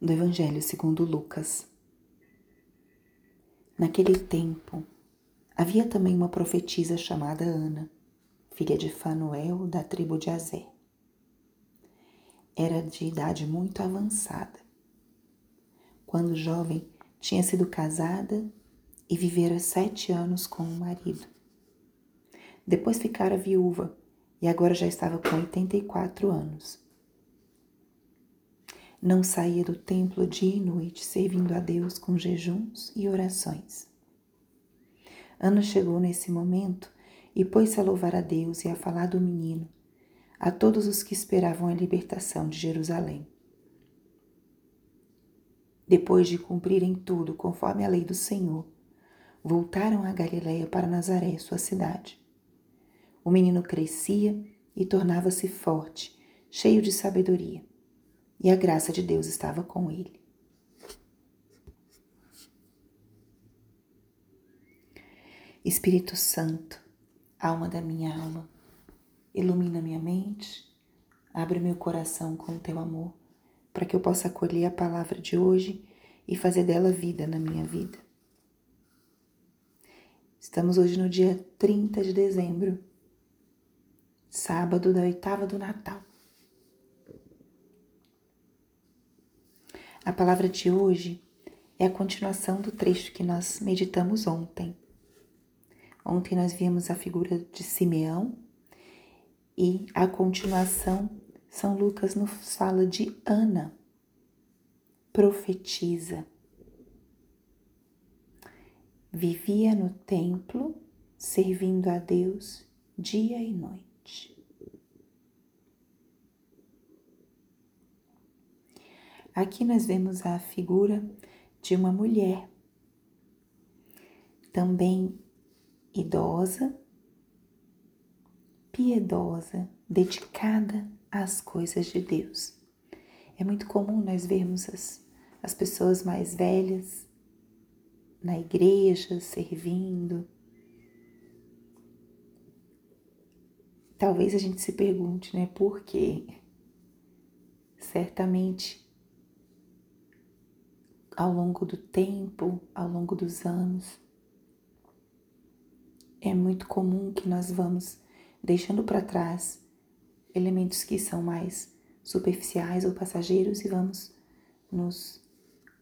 do Evangelho segundo Lucas. Naquele tempo, havia também uma profetisa chamada Ana, filha de Fanuel, da tribo de Azé. Era de idade muito avançada. Quando jovem, tinha sido casada e vivera sete anos com o marido. Depois ficara viúva e agora já estava com 84 anos. Não saía do templo dia e noite servindo a Deus com jejuns e orações. Ana chegou nesse momento e pôs-se a louvar a Deus e a falar do menino a todos os que esperavam a libertação de Jerusalém. Depois de cumprirem tudo conforme a lei do Senhor, voltaram a Galiléia para Nazaré, sua cidade. O menino crescia e tornava-se forte, cheio de sabedoria, e a graça de Deus estava com ele. Espírito Santo, alma da minha alma, ilumina minha mente, abre meu coração com o teu amor, para que eu possa acolher a palavra de hoje e fazer dela vida na minha vida. Estamos hoje no dia 30 de dezembro, sábado da oitava do Natal. A palavra de hoje é a continuação do trecho que nós meditamos ontem. Ontem nós vimos a figura de Simeão e a continuação, São Lucas nos fala de Ana, profetiza. Vivia no templo, servindo a Deus dia e noite. Aqui nós vemos a figura de uma mulher, também idosa, piedosa, dedicada às coisas de Deus. É muito comum nós vermos as, as pessoas mais velhas na igreja servindo. Talvez a gente se pergunte, né, por quê? Certamente ao longo do tempo, ao longo dos anos, é muito comum que nós vamos deixando para trás elementos que são mais superficiais ou passageiros e vamos nos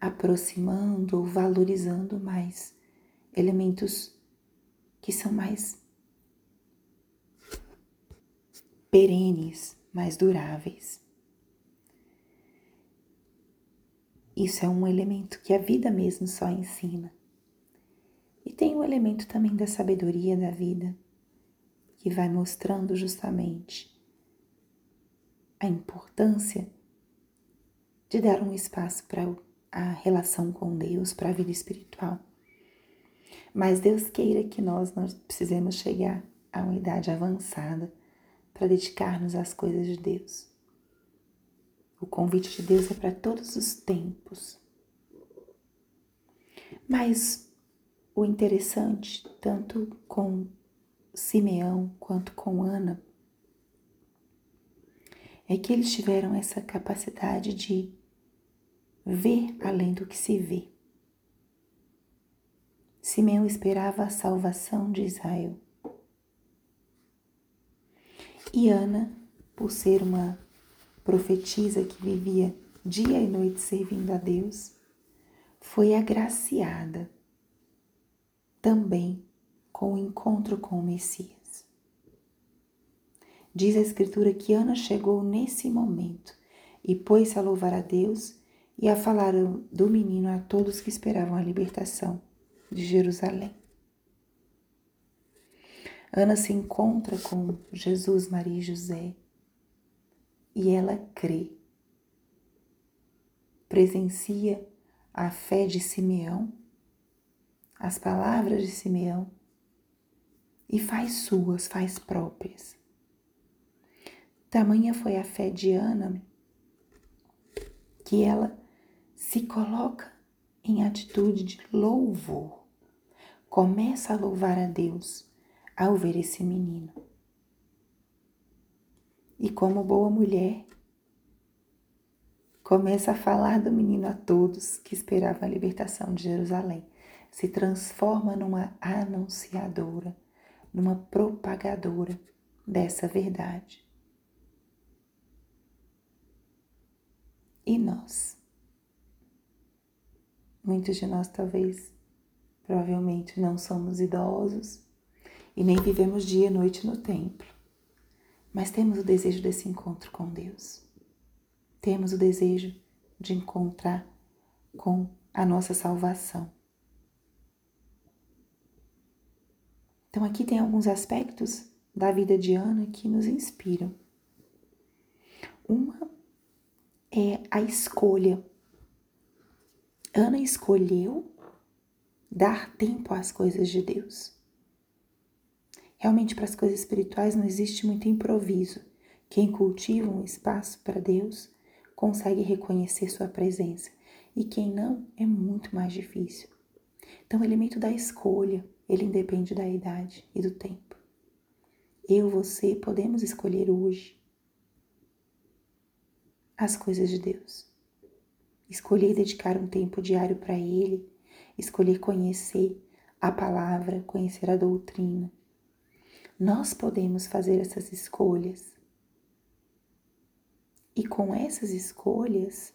aproximando ou valorizando mais elementos que são mais perenes, mais duráveis. Isso é um elemento que a vida mesmo só ensina. E tem o um elemento também da sabedoria da vida, que vai mostrando justamente a importância de dar um espaço para a relação com Deus, para a vida espiritual. Mas Deus queira que nós não precisemos chegar a uma idade avançada para dedicar-nos às coisas de Deus. O convite de Deus é para todos os tempos. Mas o interessante, tanto com Simeão quanto com Ana, é que eles tiveram essa capacidade de ver além do que se vê. Simeão esperava a salvação de Israel. E Ana, por ser uma profetisa que vivia dia e noite servindo a Deus, foi agraciada também com o encontro com o Messias. Diz a Escritura que Ana chegou nesse momento e pôs-se a louvar a Deus e a falar do menino a todos que esperavam a libertação de Jerusalém. Ana se encontra com Jesus, Maria e José e ela crê. Presencia a fé de Simeão as palavras de Simeão e faz suas, faz próprias. Tamanha foi a fé de Ana que ela se coloca em atitude de louvor, começa a louvar a Deus ao ver esse menino. E como boa mulher, começa a falar do menino a todos que esperavam a libertação de Jerusalém. Se transforma numa anunciadora, numa propagadora dessa verdade. E nós? Muitos de nós, talvez, provavelmente, não somos idosos e nem vivemos dia e noite no templo, mas temos o desejo desse encontro com Deus. Temos o desejo de encontrar com a nossa salvação. Então, aqui tem alguns aspectos da vida de Ana que nos inspiram. Uma é a escolha. Ana escolheu dar tempo às coisas de Deus. Realmente, para as coisas espirituais não existe muito improviso. Quem cultiva um espaço para Deus consegue reconhecer sua presença, e quem não é muito mais difícil. Então, o elemento da escolha, ele independe da idade e do tempo. Eu, você, podemos escolher hoje as coisas de Deus. Escolher dedicar um tempo diário para Ele, escolher conhecer a palavra, conhecer a doutrina. Nós podemos fazer essas escolhas. E com essas escolhas,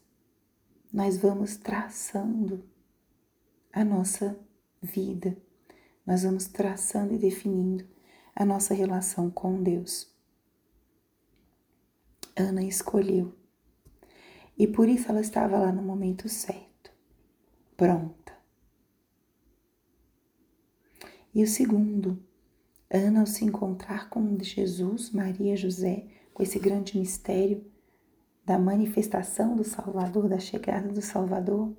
nós vamos traçando a nossa vida, nós vamos traçando e definindo a nossa relação com Deus. Ana escolheu e por isso ela estava lá no momento certo, pronta. E o segundo, Ana, ao se encontrar com Jesus, Maria, José, com esse grande mistério da manifestação do Salvador, da chegada do Salvador,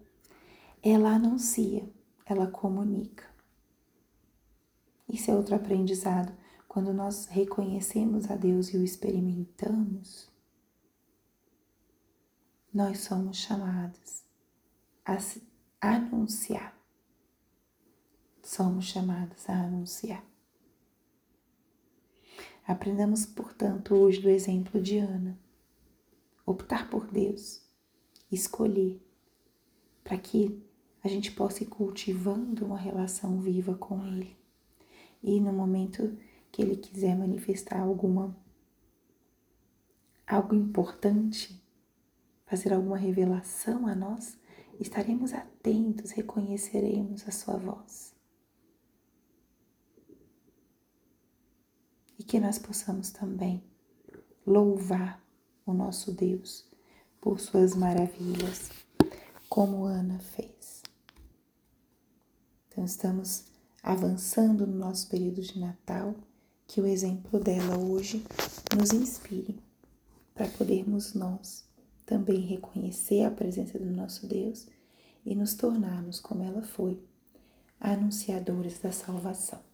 ela anuncia, ela comunica. Isso é outro aprendizado. Quando nós reconhecemos a Deus e o experimentamos, nós somos chamados a anunciar. Somos chamados a anunciar. Aprendamos, portanto, hoje do exemplo de Ana. Optar por Deus, escolher, para que a gente possa ir cultivando uma relação viva com Ele. E no momento que Ele quiser manifestar alguma algo importante, fazer alguma revelação a nós, estaremos atentos, reconheceremos a sua voz. E que nós possamos também louvar o nosso Deus por suas maravilhas, como Ana fez. Então, estamos avançando no nosso período de Natal, que o exemplo dela hoje nos inspire para podermos nós também reconhecer a presença do nosso Deus e nos tornarmos, como ela foi, anunciadores da salvação.